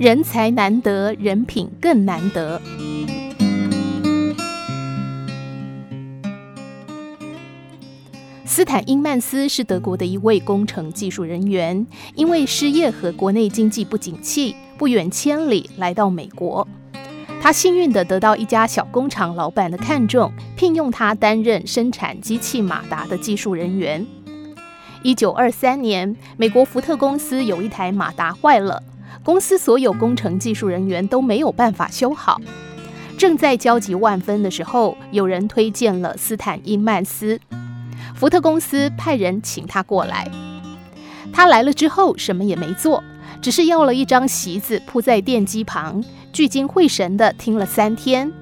人才难得，人品更难得。斯坦因曼斯是德国的一位工程技术人员，因为失业和国内经济不景气，不远千里来到美国。他幸运地得到一家小工厂老板的看重，聘用他担任生产机器马达的技术人员。一九二三年，美国福特公司有一台马达坏了，公司所有工程技术人员都没有办法修好。正在焦急万分的时候，有人推荐了斯坦因曼斯。福特公司派人请他过来，他来了之后什么也没做，只是要了一张席子铺在电机旁，聚精会神地听了三天，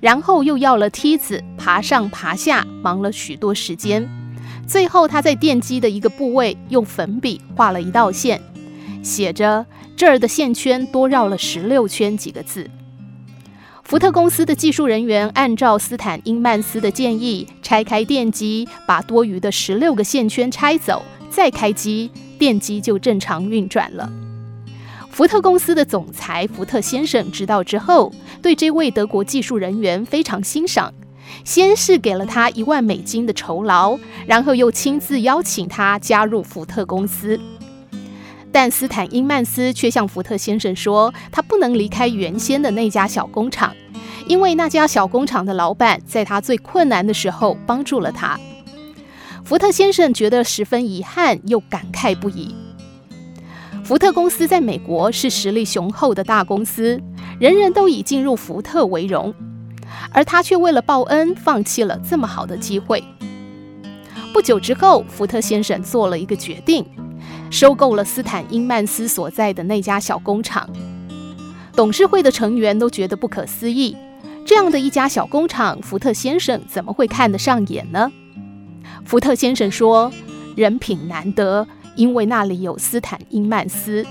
然后又要了梯子爬上爬下，忙了许多时间。最后他在电机的一个部位用粉笔画了一道线，写着“这儿的线圈多绕了十六圈”几个字。福特公司的技术人员按照斯坦因曼斯的建议拆开电机，把多余的十六个线圈拆走，再开机，电机就正常运转了。福特公司的总裁福特先生知道之后，对这位德国技术人员非常欣赏，先是给了他一万美金的酬劳，然后又亲自邀请他加入福特公司。但斯坦因曼斯却向福特先生说，他不能离开原先的那家小工厂，因为那家小工厂的老板在他最困难的时候帮助了他。福特先生觉得十分遗憾，又感慨不已。福特公司在美国是实力雄厚的大公司，人人都以进入福特为荣，而他却为了报恩放弃了这么好的机会。不久之后，福特先生做了一个决定。收购了斯坦因曼斯所在的那家小工厂，董事会的成员都觉得不可思议。这样的一家小工厂，福特先生怎么会看得上眼呢？福特先生说：“人品难得，因为那里有斯坦因曼斯。”